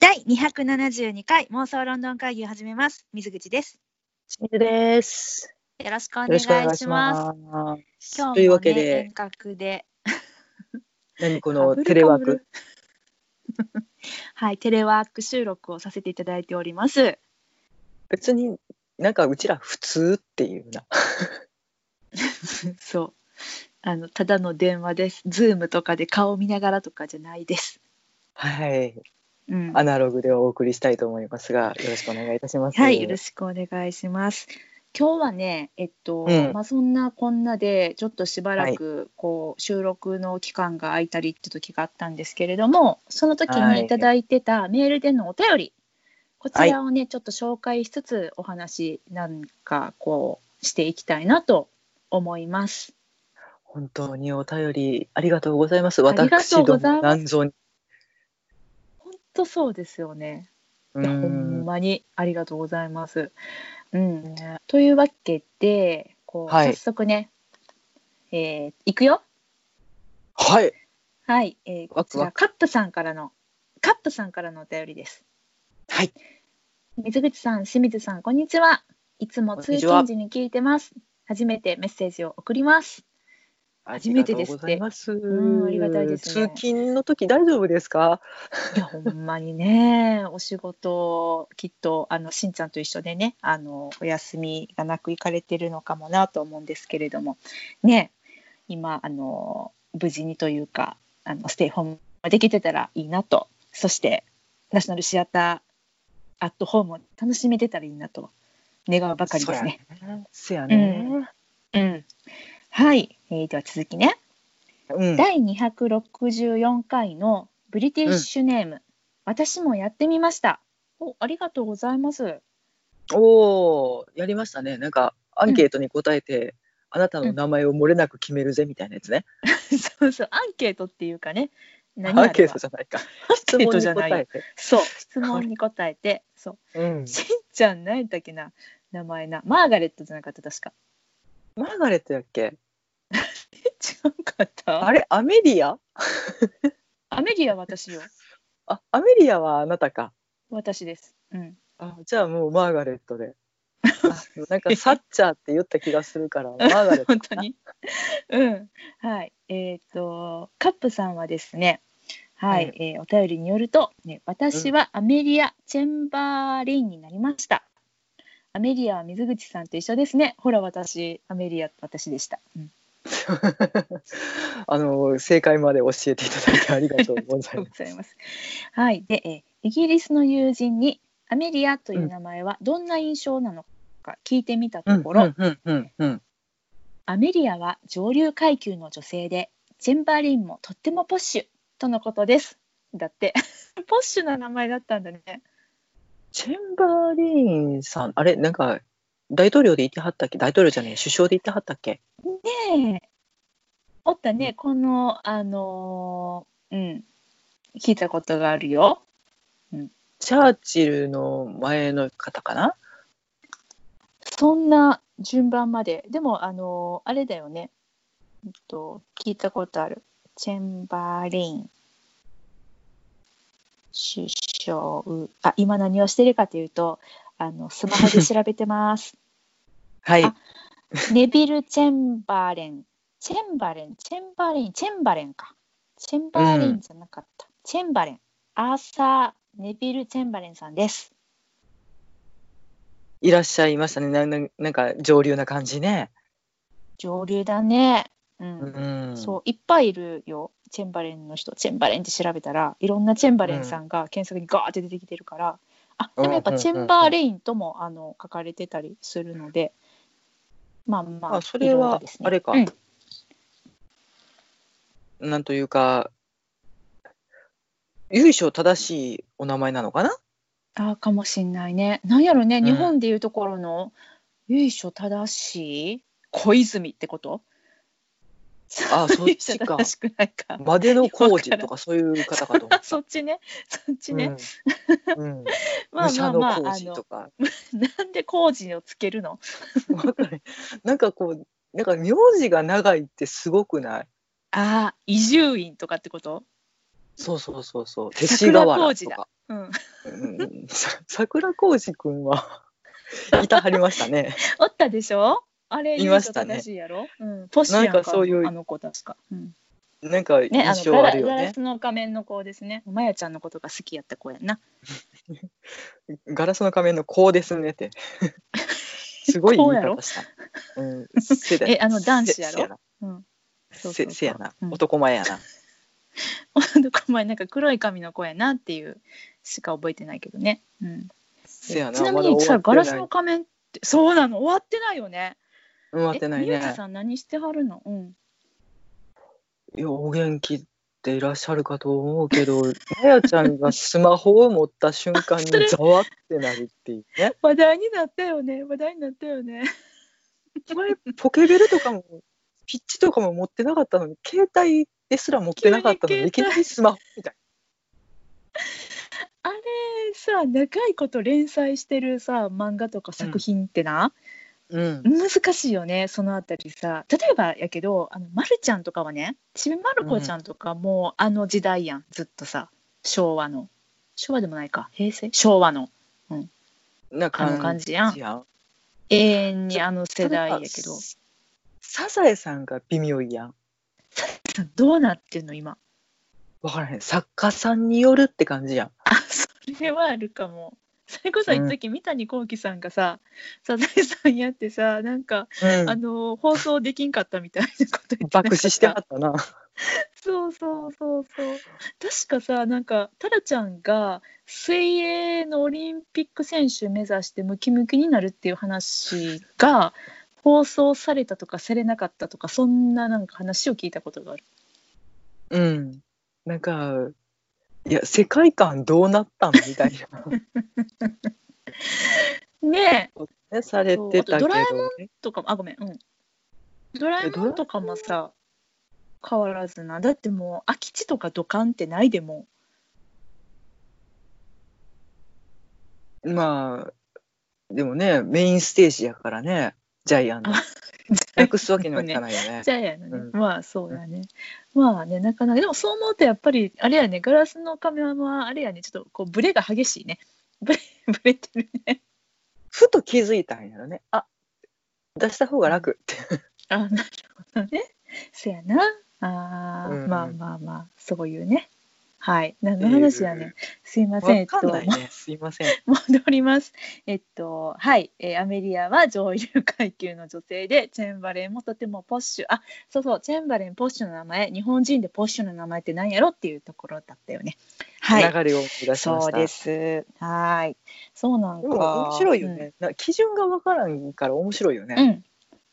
第272回妄想ロンドン会議を始めます。水口です。清水です。よろしくおよ願いろします。ます。今日も、ね、というわけで遠隔で、何このテレワーク？はい、テレワーク収録をさせていただいております。別になんかうちら普通っていうな。そう。あのただの電話です。ズームとかで顔見ながらとかじゃないです。はい。うん。アナログでお送りしたいと思いますが、よろしくお願いいたします。はい、よろしくお願いします。今日はね、えっと、うんまあそんなこんなでちょっとしばらくこう収録の期間が空いたりって時があったんですけれども、その時はいにいただいてたメールでのお便り、こちらをねちょっと紹介しつつお話なんかこうしていきたいなと思います。本当にお便りありがとうございます。ありがとうございます私どもなんぞに。本当そうですよね。ういやほんん。まにありがとうございます。うん、というわけでこう、はい早速ね、えー、いくよ。はい。はい、えー、こちらカットさんからのカットさんからのお便りです。はい。水口さん、清水さん、こんにちは。いつも通勤時に聞いてます。初めてメッセージを送ります。初めてですってありがとうんありがたいですね通勤の時大丈夫ですか？いや、ほんまにね、お仕事、きっと、あの、しんちゃんと一緒でね、あの、お休みがなく行かれてるのかもなと思うんですけれども、ね、今、あの、無事にというか、あの、ステイホームができてたらいいなと、そして、ナショナルシアター、アットホームを楽しめてたらいいなと、願うばかりですね。そやね。うん。はい、えーでは続きね。うん。第264回のブリティッシュネーム、私もやってみましたおありがとうございますおお、やりましたね。なんかアンケートに答えて、あなたの名前を漏れなく決めるぜみたいなやつね。そうそうアンケートっていうかねア何あれはンケートじゃないか。質問に答えて。そう質問に答えてそううん。しんちゃん何やったっけな名前なマーガレットじゃなかった確かマーガレットやっけ？違うかった？あれアメリア？アメリア私よあ、アメリアはあなたか。私ですうんあ、じゃあもうマーガレットで。あなんかサッチャーって言った気がするからマーガレット。本当に？うんはいえっ、とカップさんはですねはい、うんえーお便りによると、ね、私はアメリア・チェンバーレインになりました。アメリアは水口さんと一緒ですね。ほら、私、アメリア、私でした。うん、あの正解まで教えていただいてありがとうございます。ます。はい。で、えーイギリスの友人に、アメリアという名前はどんな印象なのか聞いてみたところ。アメリアは上流階級の女性で、チェンバーレインもとってもポッシュとのことです。だって、ポッシュな名前だったんだね。チェンバーリーンさん、あれ、なんか、大統領で言ってはったっけ？大統領じゃねえ、首相で言ってはったっけ？ねえ。おったね、この、あのーうん、聞いたことがあるよ。チャーチルの前の方かな？そんな順番まで。でも、あのーあれだよね。えっと、聞いたことある。チェンバーレイン。首相。あ、今何をしてるかというと、あの、スマホで調べてます。はい。あネビル・チェンバーレン。チェンバレン、チェンバレン、チェンバレンか。チェンバーレンじゃなかった。チェンバレン。アーサー・ネビル・チェンバレンさんです。いらっしゃいましたね。なななんか上流な感じね。上流だね。うん。うん。そう、いっぱいいるよ。チェンバレンの人。チェンバレンって調べたら、いろんなチェンバレンさんが検索にガーって出てきてるから、あ、でもやっぱうんうんうんうんチェンバーレインとも、あの書かれてたりするので、まあまあ、あそれはねあれかうんなんというか、由緒正しいお名前なのかな？あかもしんないね。なんやろね、うん日本でいうところの由緒正しい小泉ってこと？あ そっ由ちか緒正しくないか。までの工事とかそういう方かと思っ そっちね、そっちね。うん。うん。まあ武者まあま工あの、事とか。なんで工事をつけるの？わかんないなんかこう、なんか名字が長いってすごくない？ああ、伊集院とかってこと？そうそうそうそう。勅使河原とか。うん。うん、さ桜浩二くんは いたはりましたね。おったでしょ？あれ、いましたねうん、なんかそういうあの子確か。うん、なんか印象あるよね。ガラスの仮面の子ですね。まやちゃんのことが好きやった子やんな。ガラスの仮面のこうですねって。すごい言い方した。うん、えあの男子やろ？うん。そうそうそうせせやな、うん男前やな。お前なんか黒い髪の子やなっていうしか覚えてないけどね。うん、せやな。ちなみまだ終わってにさガラスの仮面ってそうなの？終わってないよね。終わってないねき。さん何してはるの？うん。いや、お元気でいらっしゃるかと思うけど、まやちゃんがスマホを持った瞬間に それざわってなるっていうね。話題になったよね。話題になったよね。前、ポケベルとかも、ピッチとかも持ってなかったのに、携帯ですら持ってなかったのに、いきなりスマホみたいあれさ長いこと連載してるさ漫画とか作品ってな、な。うん。難しいよねそのあたりさ。例えばやけどあのまるちゃんとかはねちびまる子ちゃんとかもうあの時代やんずっとさ。昭和の。昭和でもないか。平成？昭和の。なあの感じやん。永遠にあの世代やけどサザエさんが微妙いやん。どうなってんの今？わからへん。作家さんによるって感じやん。あそれはあるかもそれこそ一時三谷幸喜さんがさ「サザエさん」やってさなんか、うんあの放送できんかったみたいなこと言って爆死してはったな。そうそうそうそう確かさなんかタラちゃんが水泳のオリンピック選手目指してムキムキになるっていう話が放送されたとかされなかったとかそんななんか話を聞いたことがある。うん。なんか、いや、世界観どうなったんみたい ねえな。ね、されてたけど、そうあとドラえね。とかもあごめんうん。ドラえもんとかもさ変わらずなだってもう空き地とかドカンってないでもまあ、でもね、メインステージやからね、ジャイアンの。あなくすわけにはいかないよね。じゃあやのね、うまあそうだね、まあねなかなか。でもそう思うとやっぱりあれやねガラスのカメラはあれやねちょっとこうブレが激しいね。ブレ ブレてるね。ふと気づいたんやろね。あ出した方が楽って。あなるほどね。そやな。あー、うん。まあまあまあそういうねはい何の話やねんすいませんえわっとかんないね。すいません。戻ります。えっと、はい、えーアメリアは上流階級の女性で、チェンバレンもとてもポッシュ。あ、そうそう、チェンバレン、ポッシュの名前、日本人でポッシュの名前って何やろっていうところだったよね。はい。流れを思い出しました。そうです。はい。そうなんか。面白いよね。な基準がわからんから面白いよね。うん。うん。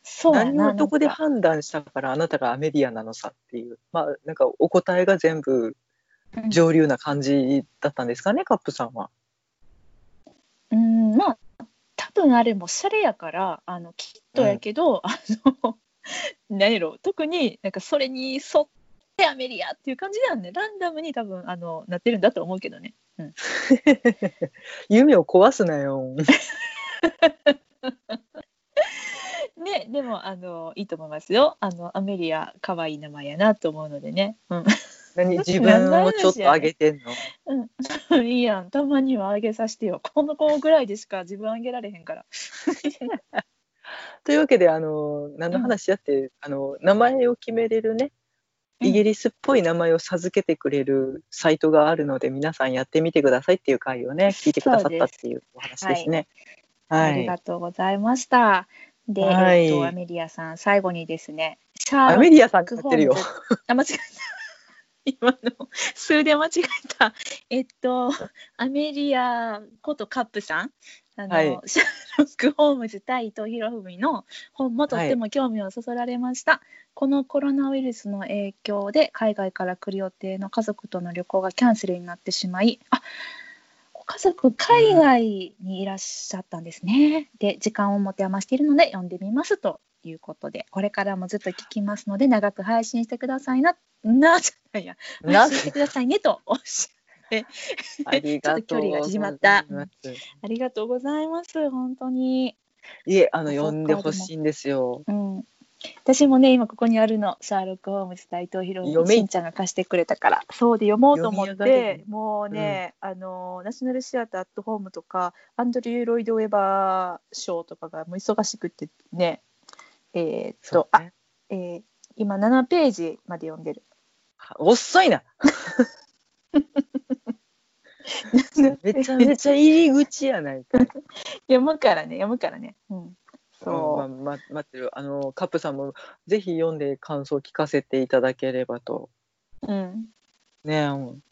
そう。何をどこで判断したからあなたがアメリアなのさっていう、まあなんかお答えが全部うん上流な感じだったんですかね、カップさんは。うん、まあ、多分あれもシャレやから、あの、きっとやけど、あの、何やろ、特になんかそれに沿ってアメリアっていう感じなんで、ランダムに多分、あの、なってるんだと思うけどね。うん。夢を壊すなよ。ね、でも、あの、いいと思いますよ。あの、アメリア、可愛い名前やなと思うのでね。うん。何自分をちょっと上げてんの？うん、いいやん、たまにはあげさせてよ。この子ぐらいでしか自分あげられへんから。というわけであの何の話やって、あの名前を決めれるねイギリスっぽい名前を授けてくれるサイトがあるので皆さんやってみてくださいっていう回をね聞いてくださったっていうお話ですね。はいありがとうございました。で、はいえっと、アメリアさん、最後にですね、シャーロックアメリアさんになってるよ。あ、間違えた。今の数で間違えた。えっと、アメリアことカップさん。あの、はいシャーロック・ホームズ対伊藤博文の本もとっても興味をそそられました。このコロナウイルスの影響で海外から来る予定の家族との旅行がキャンセルになってしまい、あご家族海外にいらっしゃったんですね。で、時間を持て余しているので読んでみますということで、これからもずっと聞きますので、長く配信してくださいな、な、じゃないや、な配信してくださいねとおっしゃって、ありがとうちょっと距離が縮まったございますありがとうございます、本当に。いえあの呼んでほしいんですよ。うん。私もね今ここにあるのシャーロック・ホームズと伊藤博読め文しんちゃんが貸してくれたからそうで読もうと思ってもうね、あのナショナルシアターアットホームとかアンドリュー・ロイド・ウェバー賞とかがもう忙しくってねえーっと、ねあ、えー今7ページまで読んでる。遅いな。めちゃめちゃ入り口やないかい。読むからね読むからね。うん、そう、うんまま待ってるあのカップさんもぜひ読んで感想を聞かせていただければとうん、ねうん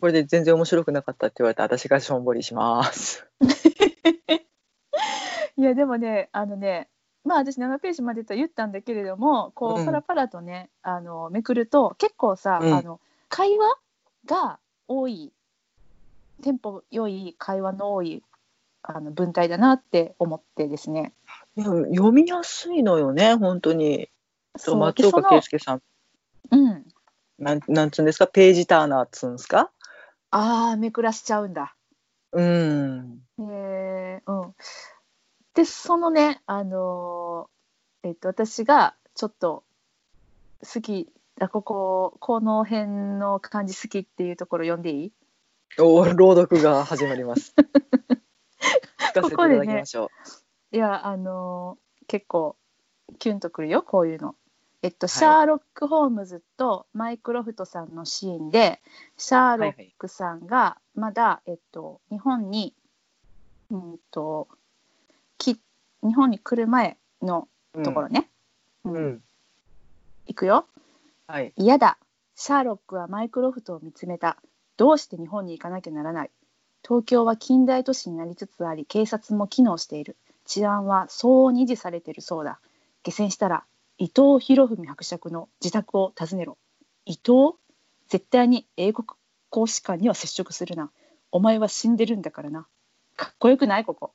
これで全然面白くなかったって言われたら私がしょんぼりします。いやでもねあのねまあ私7ページまでと言ったんだけれどもこううんパラパラとね、あのめくると結構さ、うんあの会話が多いテンポ良い会話の多いあの文体だなって思ってですね。いや読みやすいのよね本当に。そう松岡で圭介さんうん、なんなんつうんですか？ページターナーっつうんですか？ああめくらしちゃうんだ。うん。へえうん。でそのねあのーえっと私がちょっと好きあこここの辺の感じ好きっていうところ読んでいい？お朗読が始まります。聞かせていただきましょいやあのー結構キュンとくるよこういうの。えっと、シャーロック・ホームズとマイクロフトさんのシーンでシャーロックさんがまだ、えっと、日本に、うんとき日本に来る前のう。ところね。う。うんうん。いくよ。はい。嫌だ。シャーロックはマイクロフトを見つめた。どうして日本に行かなきゃならない。東京は近代都市になりつつあり、警察も機能している。治安は相応に維持されているそうだ。下船したら、伊藤博文伯爵の自宅を訪ねろ。伊藤？絶対に英国公使館には接触するな。お前は死んでるんだからな。かっこよくない？ここ。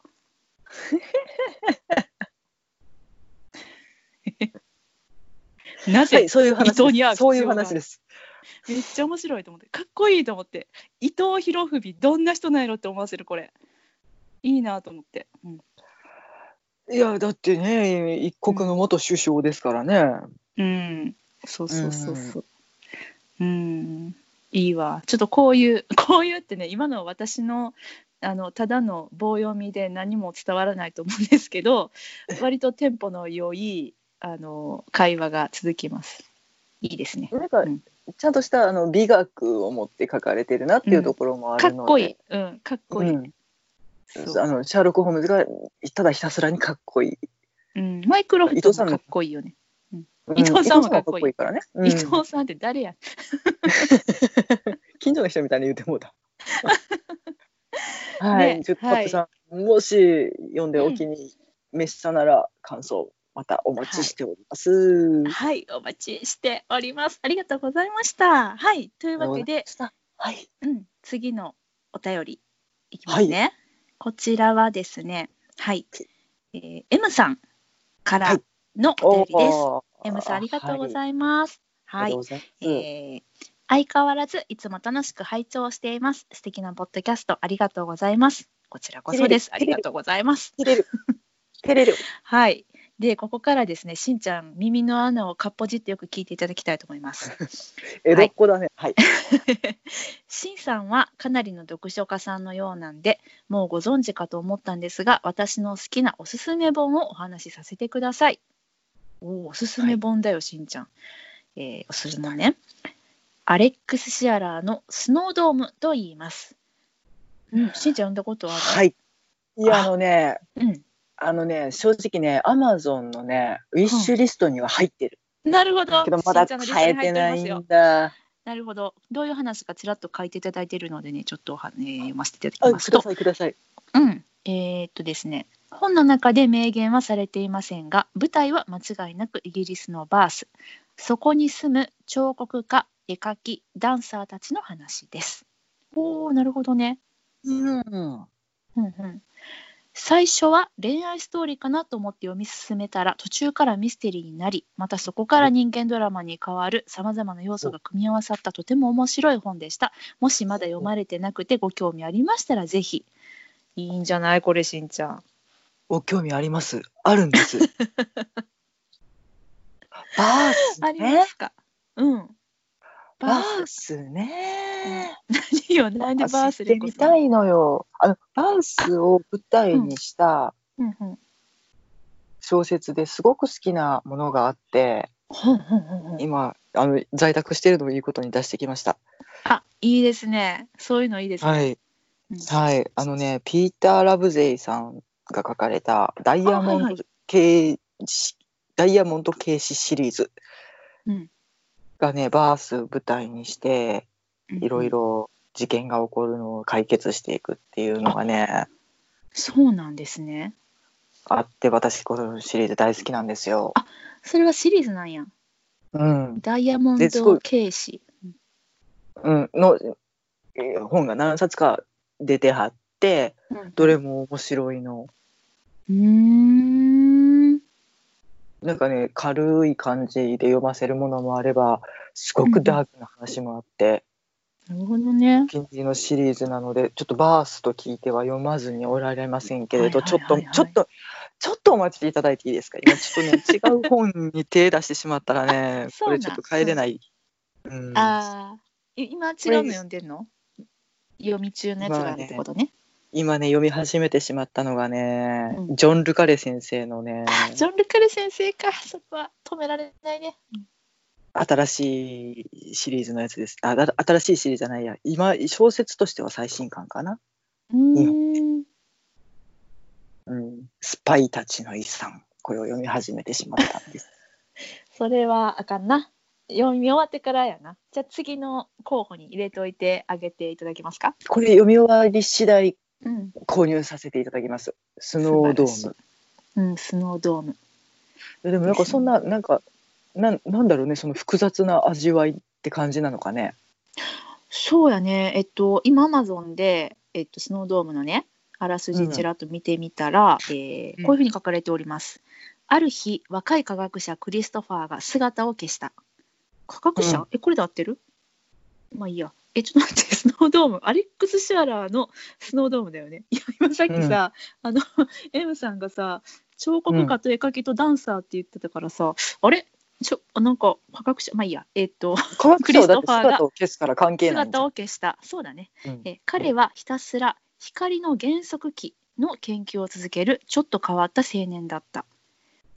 なぜ、はい、そういう話伊藤に会うです。そういう話です。めっちゃ面白いと思って。かっこいいと思って。伊藤博文どんな人なんやろって思わせるこれ。いいなと思って、うん、いや、だってね、一国の元首相ですからね。うん、そうそうそうそう。うん。いいわ。ちょっとこういうこういうってね今の私のあのただの棒読みで何も伝わらないと思うんですけど 割とテンポの良いあの会話が続きます。いいですね。なんか、うん。ちゃんとしたあの美学を持って書かれてるなっていうところもあるので。かっこいい、うん、かっこいい、うん。あのシャーロック・ホームズがただひたすらにかっこいい。うん、マイクロフ伊藤さんのトもかっこいいよね。うん伊藤さんはかっこいいからね。うん。伊藤さんって誰や？近所の人みたいに言ってもうた。はい、ねちょっとカップさん、もし読んでお気に召したなら感想またお待ちしております。はい、お待ちしております。ありがとうございました。はい、というわけで、はい、うん、次のお便りいきますね。こちらはですね、はい、えー、M さんからのお便りです。おー M さんありがとうごいざいます。はいありがとう、ござい。えー相変わらずいつも楽しく拝聴しています。素敵なポッドキャストありがとうございます。こちらこそです。ありがとうございます。照れる。照れる。はい。で、ここからですね、しんちゃん、耳の穴をかっぽじってよく聞いていただきたいと思います。江戸っ子だね。はい。しんさんはかなりの読書家さんのようなんで、もうご存知かと思ったんですが、私の好きなおすすめ本をお話しさせてください。おーおすすめ本だよ、しんちゃん。えーおすすめ本ね。アレックス・シアラーのスノードームと言います。うん、しんちゃん読んだことある？はい。いや、あのね、うん。あのね、正直ね、アマゾンのね、ウィッシュリストには入ってる。なるほど。けど、まだしんちゃんのリストに入買えてないんだ。なるほど。どういう話かちらっと書いていただいているのでね、ちょっとおは、えー読ませていただあ、きますと。ください、ください。うん。えーっとですね。本の中で明言はされていませんが、舞台は間違いなくイギリスのバース。そこに住む彫刻家、絵描き、ダンサーたちの話です。おー、なるほどね。うん。うんうん、最初は恋愛ストーリーかなと思って読み進めたら途中からミステリーになりまたそこから人間ドラマに変わるさまざまな要素が組み合わさったとても面白い本でしたもしまだ読まれてなくてご興味ありましたらぜひいいんじゃないこれしんちゃんお興味あります。あるんです。バースありまね。すか？うん。ババーースね。ス。何よ、なんでバース知ってみたいのよ。あのバースを舞台にした。小説ですごく好きなものがあって。今あの在宅しているのをいいことに出してきました。あ、いいですね。そういうのいいですね。はい、うんはい、あのね、ピーター・ラブゼイさんが書かれたダイヤモンドあはいはい系しダイヤモンド警視シリーズうんがね、バース舞台にして、いろい。ろ事件が起こるのを解決していくっていうのがね、そうなんですね。あって、私このシリーズ大好きなんですよ。それはシリーズなんや。うん、ダイヤモンド警視。うん、のえー本が何冊か出てはって、どれも面白いの。うーん。なんかね、軽い感じで読ませるものもあれば、すごくダークな話もあって、なるほどね。近隣のシリーズなので、ちょっとバースと聞いては読まずにおられませんけれど、はいちょっと、ちょっと、ちょっとお待ちいただいていいですか？今ちょっとね、違う本に手出してしまったらね、これちょっと帰れない。うん、ああ、い今違うの読んでんの？読み中のやつがあるってことね。今ね、読み始めてしまったのがね、うんジョン・ルカレ先生のね、ジョン・ルカル先生か、そこは止められないね。新しいシリーズのやつです。あ、だ新しいシリーズじゃないや。今、小説としては最新刊かな。うーん。うん。スパイたちの遺産。これを読み始めてしまったんです。それはあかんな。読み終わってからやな。じゃあ次の候補に入れておいてあげていただけますか？これ読み終わり次第うん。購入させていただきます。スノードーム。うん、スノードーム。でもなんかそんな、なんか、なんなんだろうね、その複雑な味わいって感じなのかね。そうやね。えっと、今アマゾンで、えっと、スノードームのね、あらすじちらっと見てみたら、えーうんこういうふうに書かれております。ある日、若い科学者クリストファーが姿を消した。科学者、うんえ、これで合ってる？まあいいや。え、ちょっと待って、スノードーム。アレックス・シュアラーのスノードームだよね。いや、今さっきさ、あの、M さんがさ、彫刻家と絵描きとダンサーって言ってたからさ、あれ？ちょ、あなんか、科学者、まあいいや。えっと、クリストファーが姿を消すから関係ない姿を消した。そうだね。うんえ彼はひたすら光の減速器の研究を続けるちょっと変わった青年だった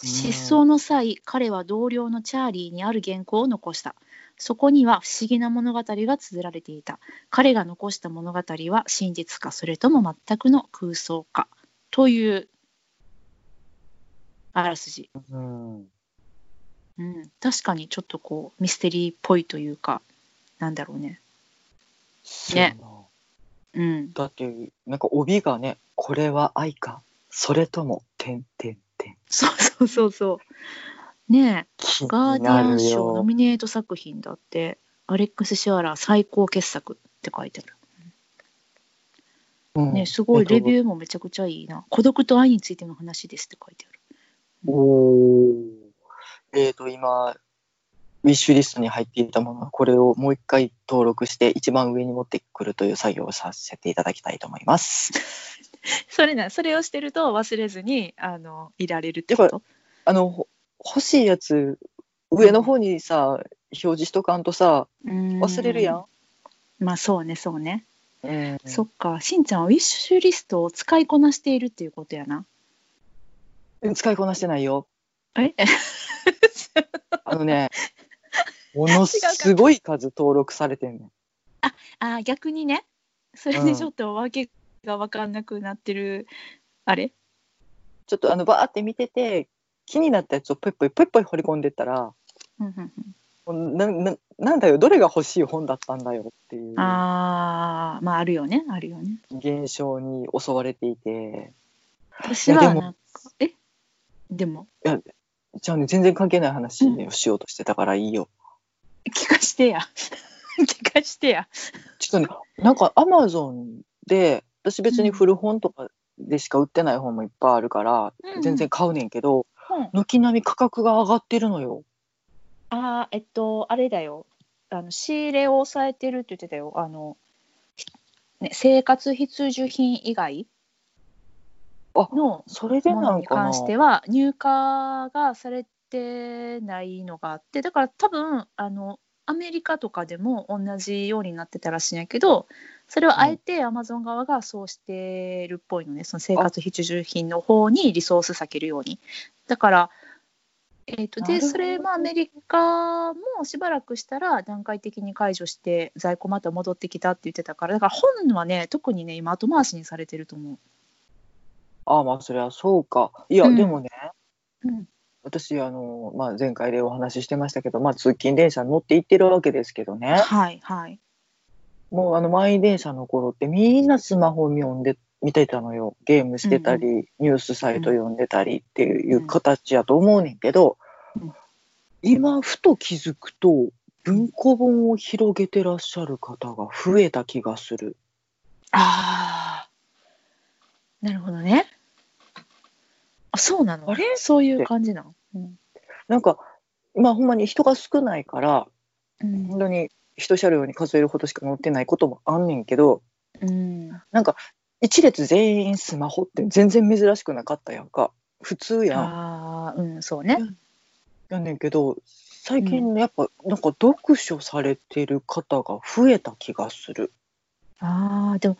うん失踪の際彼は同僚のチャーリーにある原稿を残したそこには不思議な物語が綴られていた。彼が残した物語は真実かそれとも全くの空想か。というあらすじ、うん。うん、確かにちょっとこうミステリーっぽいというかなんだろうね。そうやなうん。だって、なんか帯がね、これは愛か、それとも、てんてんてん。そうそうそうそうねえ気ガーディアン賞ノよ。ミネート作品だって、アレックス・シュアラー最高傑作って書いてある。うんね、すごいレビュー。もめちゃくちゃいいな。孤独と愛についての話ですって書いてある。おーえっ、と、今、ウィッシュリストに入っていたものは、これをもう一回登録して、一番上に持ってくるという作業をさせていただきたいと思います。それな、それをしてると忘れずに、あの、いられるってこと？あの、ほ欲しいやつ、上の方にさ、表示しとかんとさ、忘忘れるやん。。まあそうね、そうね。うんそっか、しんちゃんはウィッシュリストを使いこなしているっていうことやな。使いこなしてないよ。え？あのね、ものすごい数登録されてんねん。あ、逆にね、それでちょっと訳が分かんなくなってる、あれ？ちょっとあのバーって見てて気になったやつをポイポイポイポイ掘り込んでったらうんうんなななんだよどれが欲しい本だったんだよっていうああ、まああるよね、あるよね。現象に襲われていて私はなんか、え？でも、じゃあね全然関係ない話をしようとしてたからいいよ。聞かしてや。聞かしてや。ちょっとねなんかアマゾンで私別に古本とかでしか売ってない本もいっぱいあるから、うんうん全然買うねんけどうん、軒並み価格が上がってるのよ。ああ、えっと、あれだよ。あの仕入れを抑えてるって言ってたよ。あの、ひね、生活必需品以外あのそれでものに関しては入荷がされってないのがあってだから多分あのアメリカとかでも同じようになってたらしいんやけどそれをあえてアマゾン側がそうしてるっぽいのね、その生活必需品の方にリソース避けるように。だからえー、とでそれもアメリカもしばらくしたら段階的に解除して在庫また戻ってきたって言ってたからだから本はね特にね今後回しにされてると思う。ああまあそれはそうか。いや、うん。でもねうん私あの、まあ、前回でお話ししてましたけど、まあ、通勤電車に乗って行ってるわけですけどねはいはい。もうあの満員電車の頃ってみんなスマホを読んで見てたのよゲームしてたり、ニュースサイト読んでたりっていう形やと思うねんけど、うん今ふと気づくと文庫本を広げてらっしゃる方が増えた気がする。ああなるほどね。あそうなの？あれ？そういう感じなの、うんなんか今ほんまに人が少ないからうん。本当に一車両に数えるほどしか乗ってないこともあんねんけどうん、なんか一列全員スマホって全然珍しくなかったやんか。普通やん。ああうんそうね。やねんけど最近やっぱなんか読書されてる方が増えた気がする。ああでも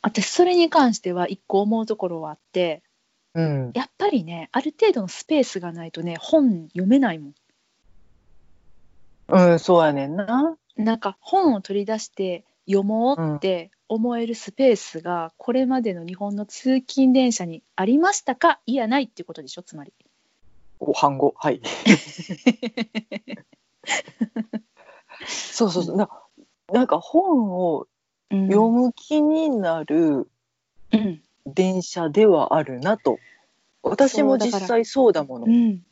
私それに関しては一個思うところはあってうん、やっぱりねある程度のスペースがないとね本読めないもん。うん、そうやねんな。なんか本を取り出して読もうって思えるスペースがこれまでの日本の通勤電車にありましたか？いやないっていうことでしょ？つまり。お反語はい。そうそうそう。ななんか本をうん読む気になるうん電車ではあるなと。私も実際そうだもの。うん、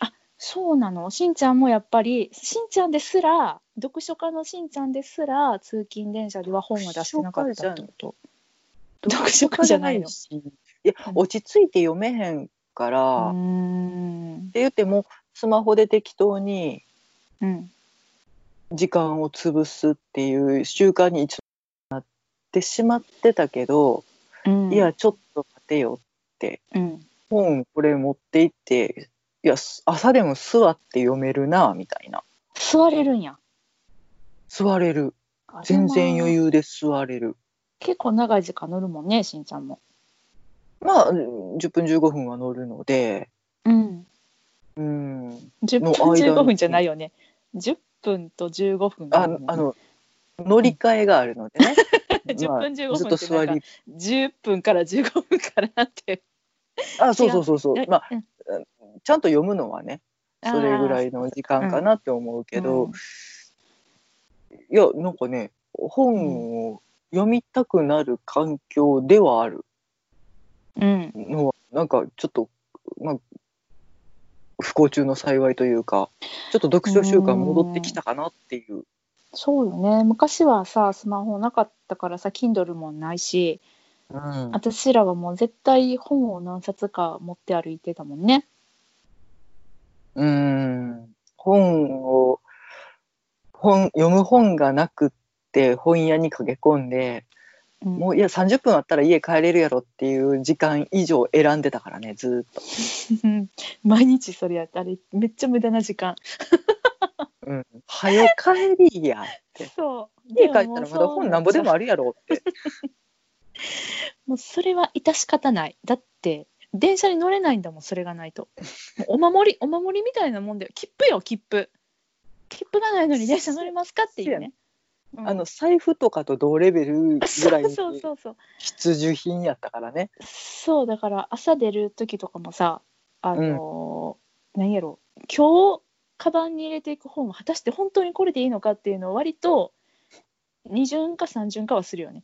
あそうなの？しんちゃんもやっぱりしんちゃんですら読書家のしんちゃんですら通勤電車では本は出してなかったってこと？読書家じゃない。の？し。いやうん。落ち着いて読めへんから。っん。て言ってもスマホで適当にうん。時間を潰すっていう習慣に一度なってしまってたけど、うん。いやちょっと待てようん。本これ持って行っていやす朝でも座って読めるなみたいな。座れるんや。座れる。あ全然余裕で座れる。結構長い時間乗るもんねしんちゃんも。まあ10分15分は乗るので。うん。うん。10分の間に。15分じゃないよね。10分と15分ね。あの乗り換えがあるのでね、10まあ分15分ずっと座り。10分から15分からって。あそうそうそうそう。まあうん。ちゃんと読むのはねそれぐらいの時間かなって思うけど、うんいやなんかね本を読みたくなる環境ではある。うん。のはなんかちょっと、まあ、不幸中の幸いというかちょっと読書習慣戻ってきたかなっていう。そうよね昔はさスマホなかったからさ Kindle もないしうん私らはもう絶対本を何冊か持って歩いてたもんね。うん本を本読む本がなくって本屋に駆け込んでうんもういや30分あったら家帰れるやろっていう時間以上選んでたからねずーっと。毎日それやってあれめっちゃ無駄な時間。うん、はよ帰りやって そう家帰ったらまだ本なんぼでもあるやろって。もうそれは致し方ない。だって電車に乗れないんだもんそれがないと。お守りお守りみたいなもんだよ切符よ切符。切符がないのに電車乗れますかっていうね。うんあの財布とかと同レベルぐらいそうにそうそうそう。必需品やったからね。そうだから朝出る時とかもさあのー何やろ今日カバンに入れていく本は果たして本当にこれでいいのかっていうのを割と二巡か三巡かはするよね。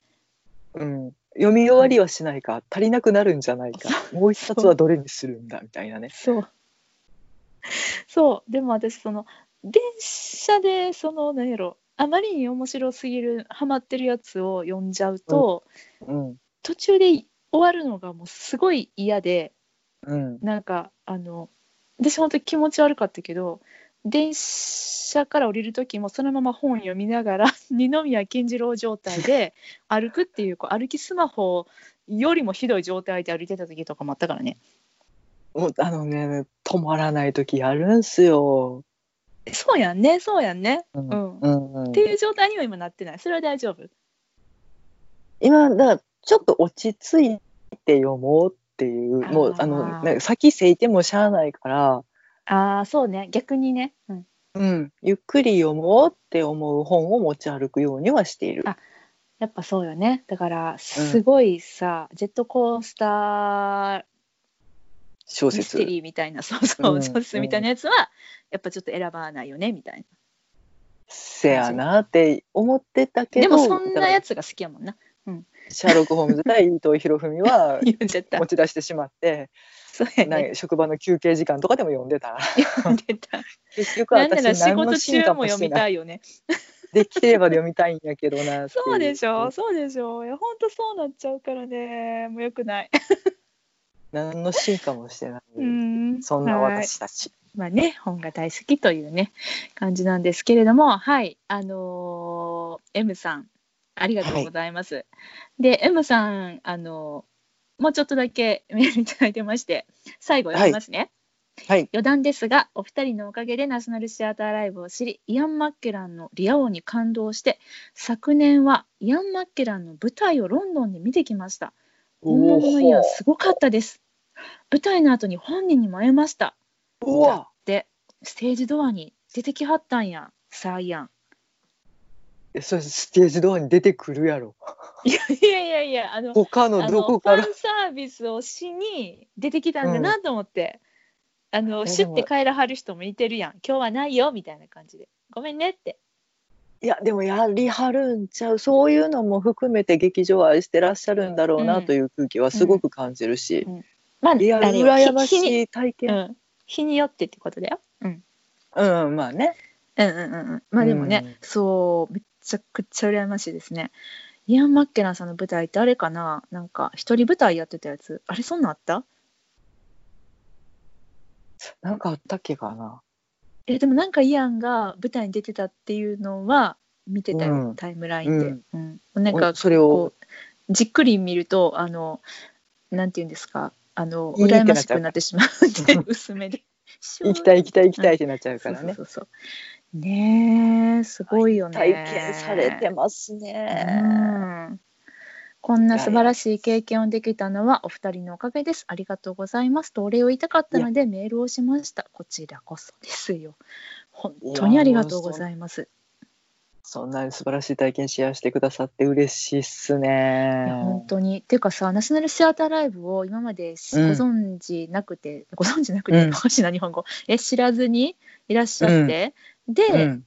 うん、読み終わりはしないか足りなくなるんじゃないか。もう一冊はどれにするんだみたいなね。そう。そう。でも私その電車でその何やろあまりに面白すぎるハマってるやつを読んじゃうと、うん。途中で終わるのがもうすごい嫌でうん。なんかあの私本当に気持ち悪かったけど電車から降りる時もそのまま本読みながら 二宮金次郎状態で歩くっていうこう歩きスマホよりもひどい状態で歩いてた時とかもあったからね。もうあのね止まらない時あるんすよ。そうやんねそうやんね、うん。うん。うんうん。っていう状態には今なってない。それは大丈夫？今だからちょっと落ち着いて読もうっていうもうあの先せいてもしゃあないから、ああそうね。逆にね、うん、うん、ゆっくり読もうって思う本を持ち歩くようにはしている。あやっぱそうよね。だからすごいさ、ジェットコースター小ミステ説。リーみたいなそうそううん。小説みたいなやつはやっぱちょっと選ばないよねみたいせやなって思ってたなけどでもそんなやつが好きやもんな。シャーロック・ホームズ対伊藤博文は 持ち出してしまって、そうやなねい職場の休憩時間とかでも読んでた。出た結局なんな私ら仕事中も読み。たいよねできれば読みたいんやけどな。そうでしょそうでしょいやほんとそうなっちゃうからねもうよくない何の進化もしてない。うんそんなはい私たち。まあね、本が大好きというね、感じなんですけれども、はい、あのー M さん、ありがとうございます。で、M さん、あのーもうちょっとだけメールいただいてまして、最後読みますね。はい。余談ですが、お二人のおかげでナショナルシアターライブを知り、イアン・マッケランのリア王に感動して、昨年はイアン・マッケランの舞台をロンドンで見てきました。本物のイアン、すごかったです。舞台の後に本人にも会えました。うわでステージドアに出てきはったんやさあやんえそれステージドアに出てくるやろ。いやいやいやいやあの他のどこから？ファンサービスをしに出てきたんだなと思って、あのえシュッて帰らはる人もいてるやん。今日はないよみたいな感じで。ごめんねって。いやでもやりはるんちゃう。そういうのも含めて劇場を愛してらっしゃるんだろううなん。という空気はすごく感じるし、まあいやあれよ羨ましい体う験、ん、日によってってことだよ、うん、うんまあね。うんうんうんうん。まあでもね、うん。そうめちゃくちゃ羨ましいですね。イアン・マッケランさんの舞台ってあれかな？なんか一人舞台やってたやつ。あれそんなんあった？なんかあったっけかな？えでもなんかイアンが舞台に出てたっていうのは見てたよ、うん。タイムラインで、うん。なんかそれをじっくり見るとあのなんていうんですか？あの羨ましくなってしまうんで薄めで。行きたい行きたい行きたいってなっちゃうからね。そうそうそうねえすごいよね。体験されてますね、うん。こんな素晴らしい経験をできたのはお二人のおかげです。ありがとうございます。とお礼を言いたかったのでメールをしました。こちらこそですよ。本当にありがとうございます。そんなに素晴らしい体験シェアしてくださって嬉しいっすいやね本当に。っていうかさナショナルシアターライブを今までしごうん存知なくて、ご存知なくて、うん。おかしいな 日本語？え知らずにいらっしゃって、で、うん。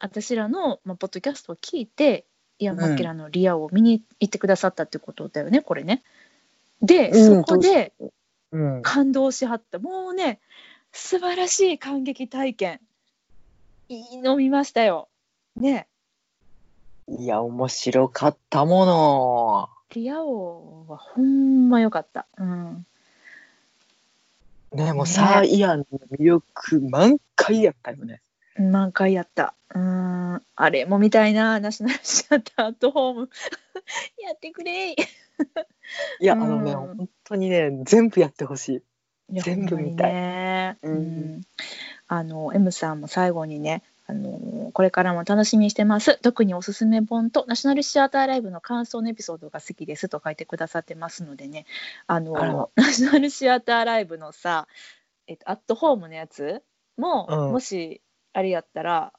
私らの、まあ、ポッドキャストを聞いてイアン・マッケラのリアを見に行ってくださったってことだよねこれね。で、うんそこでうん。感動しはった。もうね素晴らしい感激体験。いいの見ましたよ。ね。いや面白かったもの。リア王はほんま良かった。うん。ねもうね。サーイアンの魅力満開やったよね満開やった？うーん、あれも見たいな、ナショナルシアターアットホーム。やってくれい。いや、うんあのね本当にね全部やってほしいいや全部見たいね。うんうんあの M さんも最後にね。あのこれからも楽しみにしてます特におすすめ本とナショナルシアターライブの感想のエピソードが好きですと書いてくださってますのでねあのナショナルシアターライブのさ、えっと、アットホームのやつも、うんもしあれやったら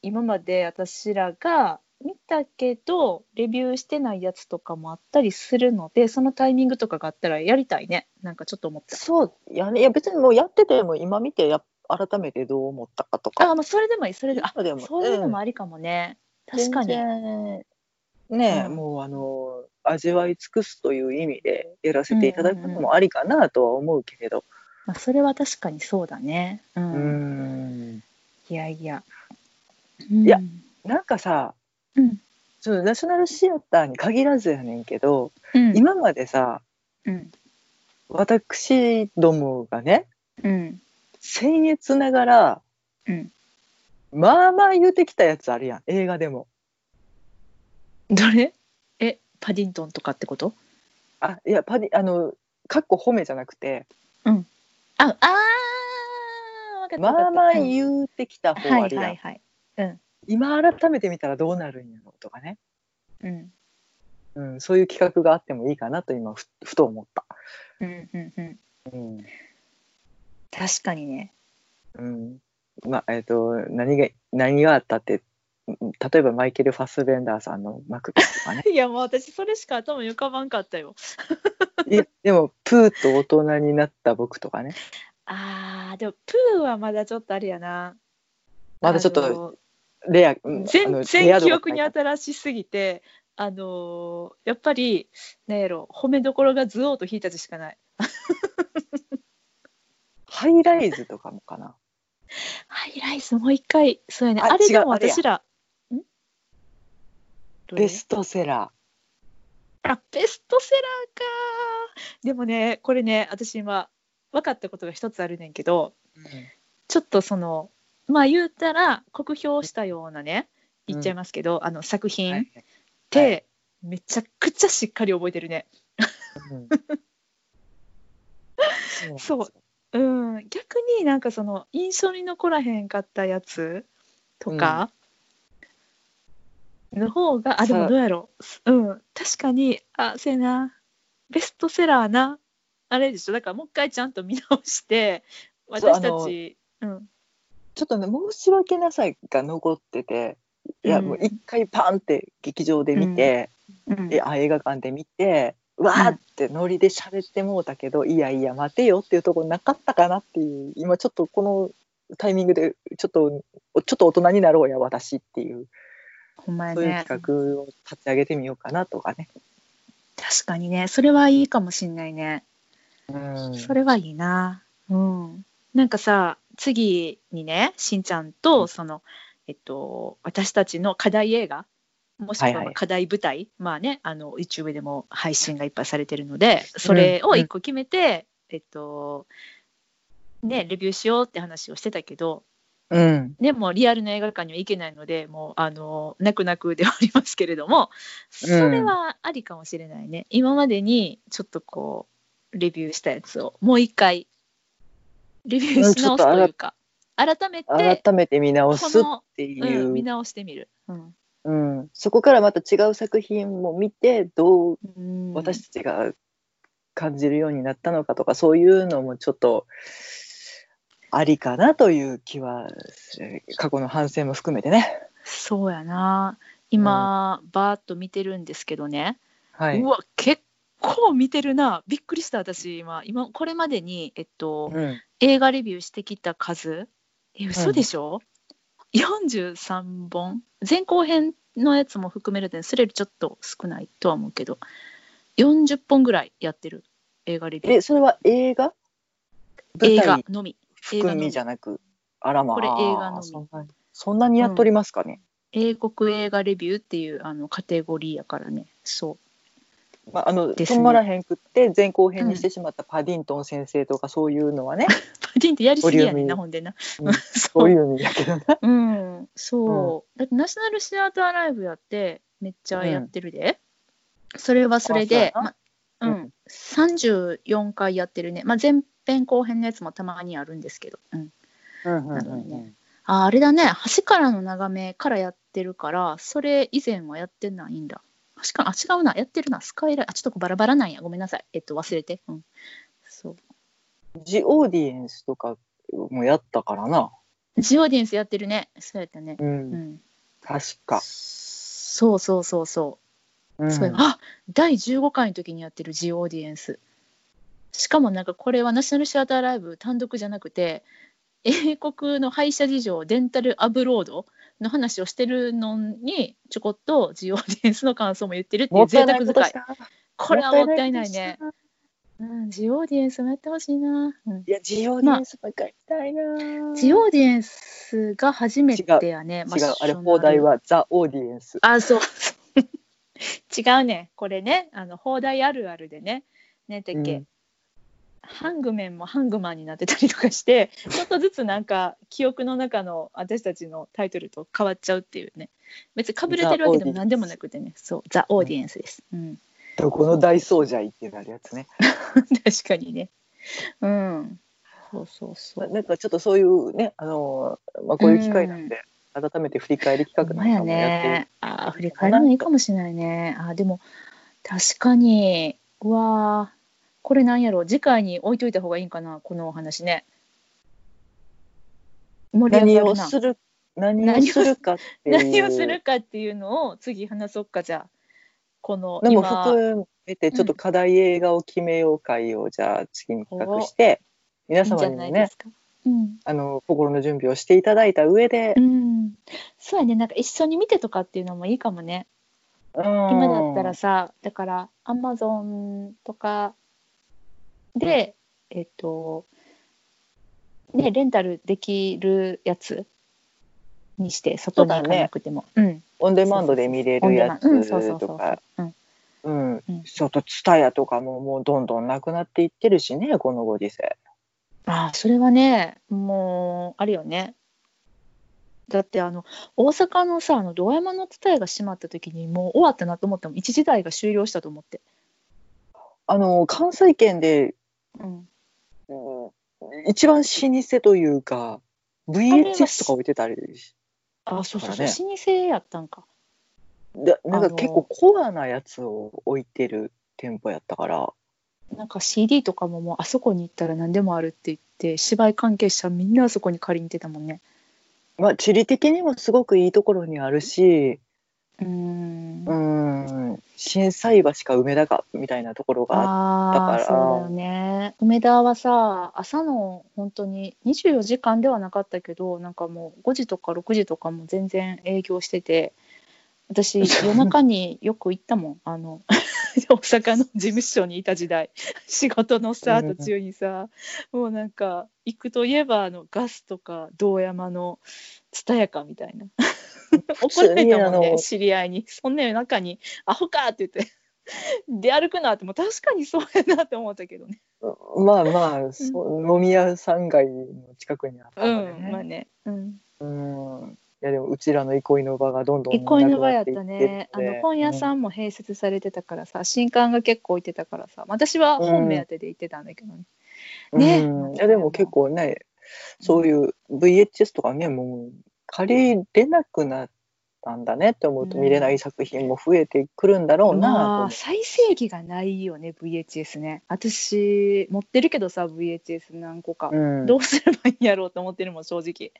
今まで私らが見たけどレビューしてないやつとかもあったりするのでそのタイミングとかがあったらやりたいね。なんかちょっと思った。そういやね。いや別にもうやってても今見てや改めてどう思ったかとか。あ、まあ、それでもいい。それであでもそういうのもありかもね、確かに。ね、うん。もうあの味わい尽くすという意味でやらせていただくのもありかなとは思うけれど。まあ、それは確かにそうだね。う。うんんいやいや。いやうんなんかさうん。そのナショナルシアターに限らずやねんけど、うん。今までさうん。私どもがねうん。僭越ながらうん。まあまあ言うてきたやつあるやん映画でもどれ？え、パディントンとかってこと？あいやパディあのかっこ褒めじゃなくてああーわまあまあはい言うてきた方はいあはいはい。うん。今改めて見たらどうなるんやろとかね、うん。うん、そういう企画があってもいいかなと今ふふと思った。うんうんうん。うん。確かにね。うん。まあえっと何が何があったってうん例えばマイケル・ファスベンダーさんのマクベスとかね。いやもう私それしか頭に浮かばんかったよ。いやでもプーと大人になった僕とかねあーでもプーはまだちょっとあれやな。まだちょっとレア、全然記憶に新しすぎてあのーやっぱりなんやろ褒めどころがズオーと引いた字しかない。ハイライズとかもかな。ハイライスもう一回そうやね。ああれでも私らベストセラあベストセラーかでもねこれね私今分かったことが一つあるねんけどー、ちょっとそのまあ言うたら酷評したようなね言っちゃいますけど、あの作品っはい。てめちゃくちゃしっかり覚えてるね。うん。そう。うん、逆になんかその印象に残らへんかったやつとかの方が、あでもどうやろう。うん。確かにあそうやな。ベストセラーなあれでしょ？だからもう一回ちゃんと見直して 私たちうん。ちょっとね申し訳なさが残ってていや、うんもう一回パンって劇場で見て、うん。えあ映画館で見てわーってノリで喋ってもうたけど、いやいや待てよっていうところなかったかなっていう今ちょっとこのタイミングでちょっとちょっと大人になろうや私っていうほんまやそういうね企画を立ち上げてみようかなとかね。確かにね。それはいいかもしんないね。うんそれはいいな。うん。なんかさ、次にね、しんちゃんと、その、えっと、私たちの課題映画、もしくは課題舞台、まあね、あの、YouTube でも配信がいっぱいされてるので、それを一個決めて、えっと、ね、レビューしようって話をしてたけど、うんでもリアルな映画館には行けないので、もう、あの、泣く泣くではありますけれども、それはありかもしれないね。今までにちょっとこう、レビューしたやつをもう一回、レビューし直すというか、改めて、改めて見直すっていう、うん、見直してみる。うん。うん、そこからまた違う作品も見てどううん、私たちが感じるようになったのかとか、そういうのもちょっとありかなという気はえー過去の反省も含めてね。そうやな。今、バーッと見てるんですけどね、はい。うわ、結構見てるな。びっくりした、私、今、今これまでに、えっと、うん、映画レビューしてきた数。え嘘でしょ、43本。前後編のやつも含めるとそれよりちょっと少ないとは思うけど。40本ぐらいやってる。映画レビュー。えそれは映画？映画のみ。映画含みじゃなく？あらまあこれ映画のみ。そんなにやっとりますかね、英国映画レビューっていうあのカテゴリーやからね。そうまあ、あの止まらへんくって前後編にしてしまったパディントン先生とかそういうのはね、パディンってやりすぎやねんなボほんでな。うん。そそういう意味だけどな。うん、そう、だってナショナルシアターライブやってめっちゃやってるで、それはそれでまううん。ん、34回やってるね、まあ、前編後編のやつもたまにあるんですけど、うん、うんうん。なのでね。ああれだね。橋からの眺めからやってるからそれ以前はやってないんだ橋からあ違うな。やってるな。スカイライン。あちょっとバラバラなんや。ごめんなさい。えっと忘れて、うん、そう。ジオーディエンスとかもやったからな。ジオーディエンスやってるね。そうやったね。う、うん。ん確か。そうそうそうそう。うん。そういえばあ第15回の時にやってるジオーディエンス。しかもなんかこれはナショナルシアターライブ単独じゃなくて英国の廃車事情デンタルアブロードの話をしてるのにちょこっとジオーディエンスの感想も言ってるっていう贅沢使いこれはもったいないね。うん、ジオーディエンスもやってほしいな、うん、いや、ジオーディエンスばっかりたいな。ジオーディエンスが初めてやね違う、あれ、放題はザ・オーディエンス。あ、そう。違うね。これね、あの、放題あるあるでね。ねてっけ、うんハングメンもハングマンになってたりとかして、ちょっとずつなんか、記憶の中の私たちのタイトルと変わっちゃうっていうね。別にかぶれてるわけでも何でもなくてね。そう、ザ・オーディエンスです。うん。どこの大僧じゃいってなるやつね。確かにね。うん。そうそうそう。なんかちょっとそういうね、あのまあ、こういう機会なんで、改めて振り返り企画なんかもやってね。あー振り返るのいいかもしれないね。あーでも確かにうわーこれなんやろ？次回に置いといた方がいいんかな？このお話ね。何をする何をするかっていう。何をするかっていう。のを次話そうかじゃあ。このでも今。含めてちょっと課題映画を決めよう会をじゃあ次に企画して皆様にもね。うん。あの心の準備をしていただいた上で。う、ん、そうやね。なんか一緒に見てとかっていうのもいいかもね。今今だったらさだからアマゾンとかでえっとねレンタルできるやつにして外に行かなくても。う,、ん。オンデマンドで見れるやつうんそうそうそうそう。とかうん。ちょっとツタヤとかももうどんどんなくなっていってるしねこのご時世。ああそれはねもうあるよね。だってあの大阪のさあの堂山の伝えが閉まった時にもう終わったなと思ったもん一時代が終了したと思って、あの関西圏で、うん、うん。一番老舗というか VHS とか置いてたりしあそうそうそう、だから老舗やったんか。だなんか結構コアなやつを置いてる店舗やったから。なんか CD とかももうあそこに行ったら何でもあるって言って芝居関係者みんなあそこに借りに行ってたもんね。まあ地理的にもすごくいいところにあるしうーん。うん。心斎橋か梅田かみたいなところがあああだから。そうだよね梅田はさ朝の本当に24時間ではなかったけどなんかもう5時とか6時とかも全然営業してて私 夜中によく行ったもん。あの 大阪の事務所にいた時代。仕事のスタート中にさ、もうなんか行くといえばあのガスとか堂山の蔦屋かみたいな 怒られたもんねの知り合いに。そんな夜中に「アホか!」って言って。出歩くなっても確かにそうやなって思ったけどね。まあまあ、そう飲み屋3階の近くにあったうのでんまあね。ねうん。うん。いやでもうちらの憩いの場がどんどん憩いの場やったね。あの本屋さんも併設されてたからさ新刊が結構置いてたからさ私は本目当てで行ってたんだけどね、うん。ね。うんいやでも結構ね、そういう VHS とかね、もう借りれなくなったんだねって思うとうん。見れない作品も増えてくるんだろうなと思まあ再生機がないよね VHS ね。私持ってるけどさ VHS 何個か、う。うん、どうすればいいんやろうと思ってるもん正直。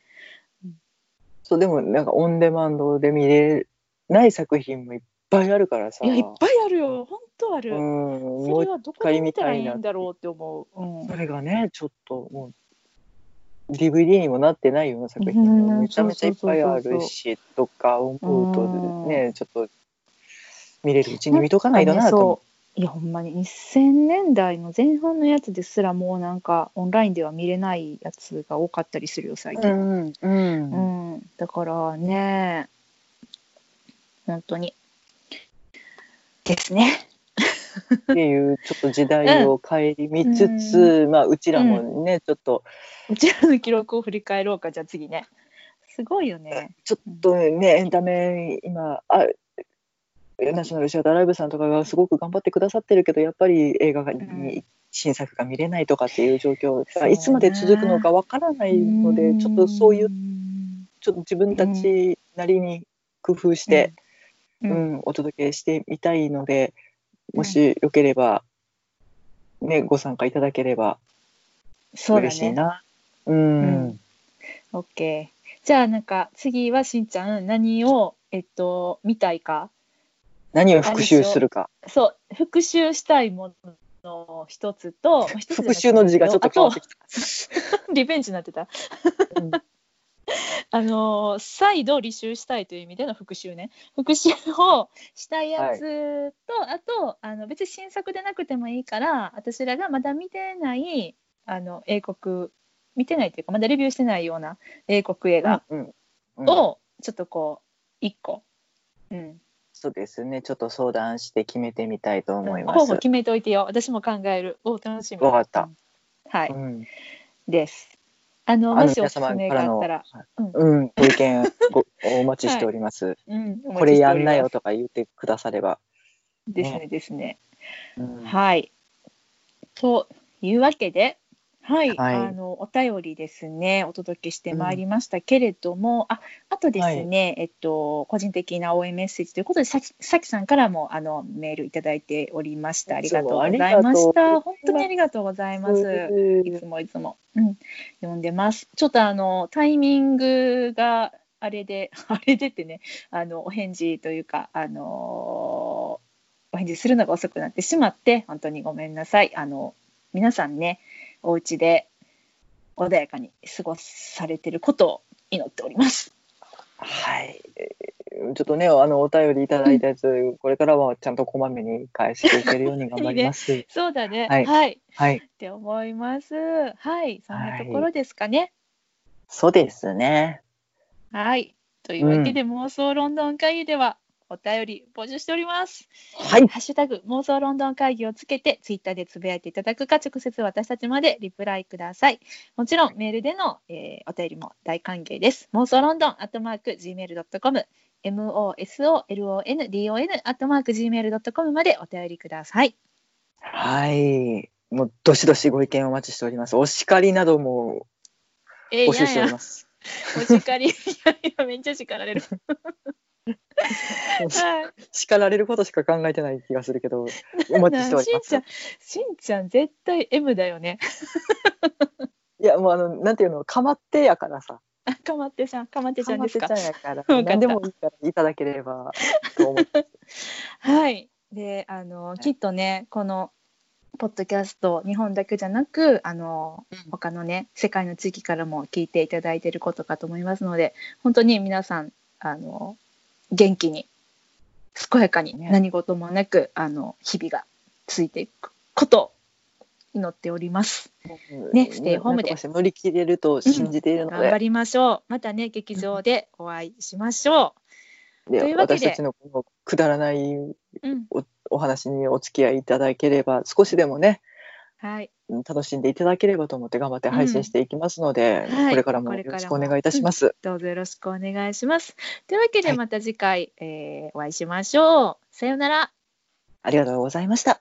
そうでもなんかオンデマンドで見れない作品もいっぱいあるからさ。いやいっぱいあるよ。本当ある、うん、もそうれはどこで見たらいいんだろうって思う、うん。それがねちょっともう DVD にもなってないような作品うん。もめちゃめちゃいっぱいあるしとか思うとうんねちょっと見れるうちに見とかないとなと思そう。いやほんまに2000年代の前半のやつですらもうなんかオンラインでは見れないやつが多かったりするよ最う。近、うんうん。うん。だからね。本当に。ですねっていうちょっと時代を顧みつつ、まあうちらもね、ちょっと。うちらの記録を振り返ろうかじゃあ次ね。すごいよね。ちょっとねエンタメ今あナショナルシアターライブさんとかがすごく頑張ってくださってるけどやっぱり映画に新作が見れないとかっていう状況がいつまで続くのかわからないので、ちょっとそういうちょっと自分たちなりに工夫して、ううん。んお届けしてみたいのでもしよければ、ね、ご参加いただければ嬉しいな。うん、うん。オッケーじゃあなんか次はしんちゃん何をえっと見たいか？何を復習するか。そう復習したいものの一つと 復習の字がちょっと変わってきた。リベンジになってた。うんあのー再度履修したいという意味での復習ね。復習をしたいやつと、あとあの別に新作でなくてもいいから私らがまだ見てないあの英国見てないっていうかまだレビューしてないような英国映画うんうんをちょっとこう一個、うん、そうですね。ちょっと相談して決めてみたいと思います。候補決めておいてよ。私も考える。お楽しみ。わかった。うん。はい、うん、ですあのもしおすすめがあったら、うんうん、ご意見ごお待ちしております。うん、これやんなよととか言ってくだされば。ですねですねうんはい。というわけではい、はい。あのお便りですねお届けしてまいりましたけれども、ああとですね、えっと個人的な応援メッセージということでさきさきさんからもあのメールいただいておりました。ありがとうございました。本当にありがとうございます。いつもいつも、うん、読んでます。ちょっとあのタイミングがあれで、あれでってね、あのお返事というか、あのお返事するのが遅くなってしまって、本当にごめんなさい。あの皆さんね、お家で穏やかに過ごされてることを祈っております。はい。ちょっとね、あの、お便りいただいたやつ、これからはちゃんとこまめに返していけるように頑張ります。そうだね、はいはい、っはい。て思います。はい、そんなところですかね。そうですね。はい、というわけで、妄想ロンドン会議ではお便り募集しております。はい。ハッシュタグ妄想ロンドン会議をつけてツイッターでつぶやいていただくか直接私たちまでリプライください。もちろんメールでの、えーお便りも大歓迎です。妄想ロンドンアットマーク gmail.com mosolondon アットマーク gmail.com までお便りください。はい。もう、どしどしご意見をお待ちしております。お叱りなどもえ募集しておりやます。お叱りいやいやめっちゃ叱られる。はい。叱られることしか考えてない気がするけど、お待ちしておりますしんちゃん。、しんちゃん絶対 M だよね。いや、もうあの、なんていうの、かまってやからさ。あかまってさん、かまってちゃんですか？かまってちゃ。んやから、た何でもいいからいただければと思って。はい。で、あの、きっとね、この。ポッドキャスト日本だけじゃなくあのうん他のね世界の地域からも聞いていただいていることかと思いますので本当に皆さんあの元気に健やかにね。何事もなく、あの日々がついていくことを祈っております。ねステイホームで乗り切れると信じているので、頑張りましょう。またね劇場でお会いしましょでというわけで。私たちのこのくだらないう。うん、お話にお付き合いいただければ少しでもねはい。楽しんでいただければと思って頑張って配信していきますので、うんはいこれからもよろしくお願いいたします。どうぞよろしくお願いします。というわけではいまた次回、えーお会いしましょう。さようなら。ありがとうございました。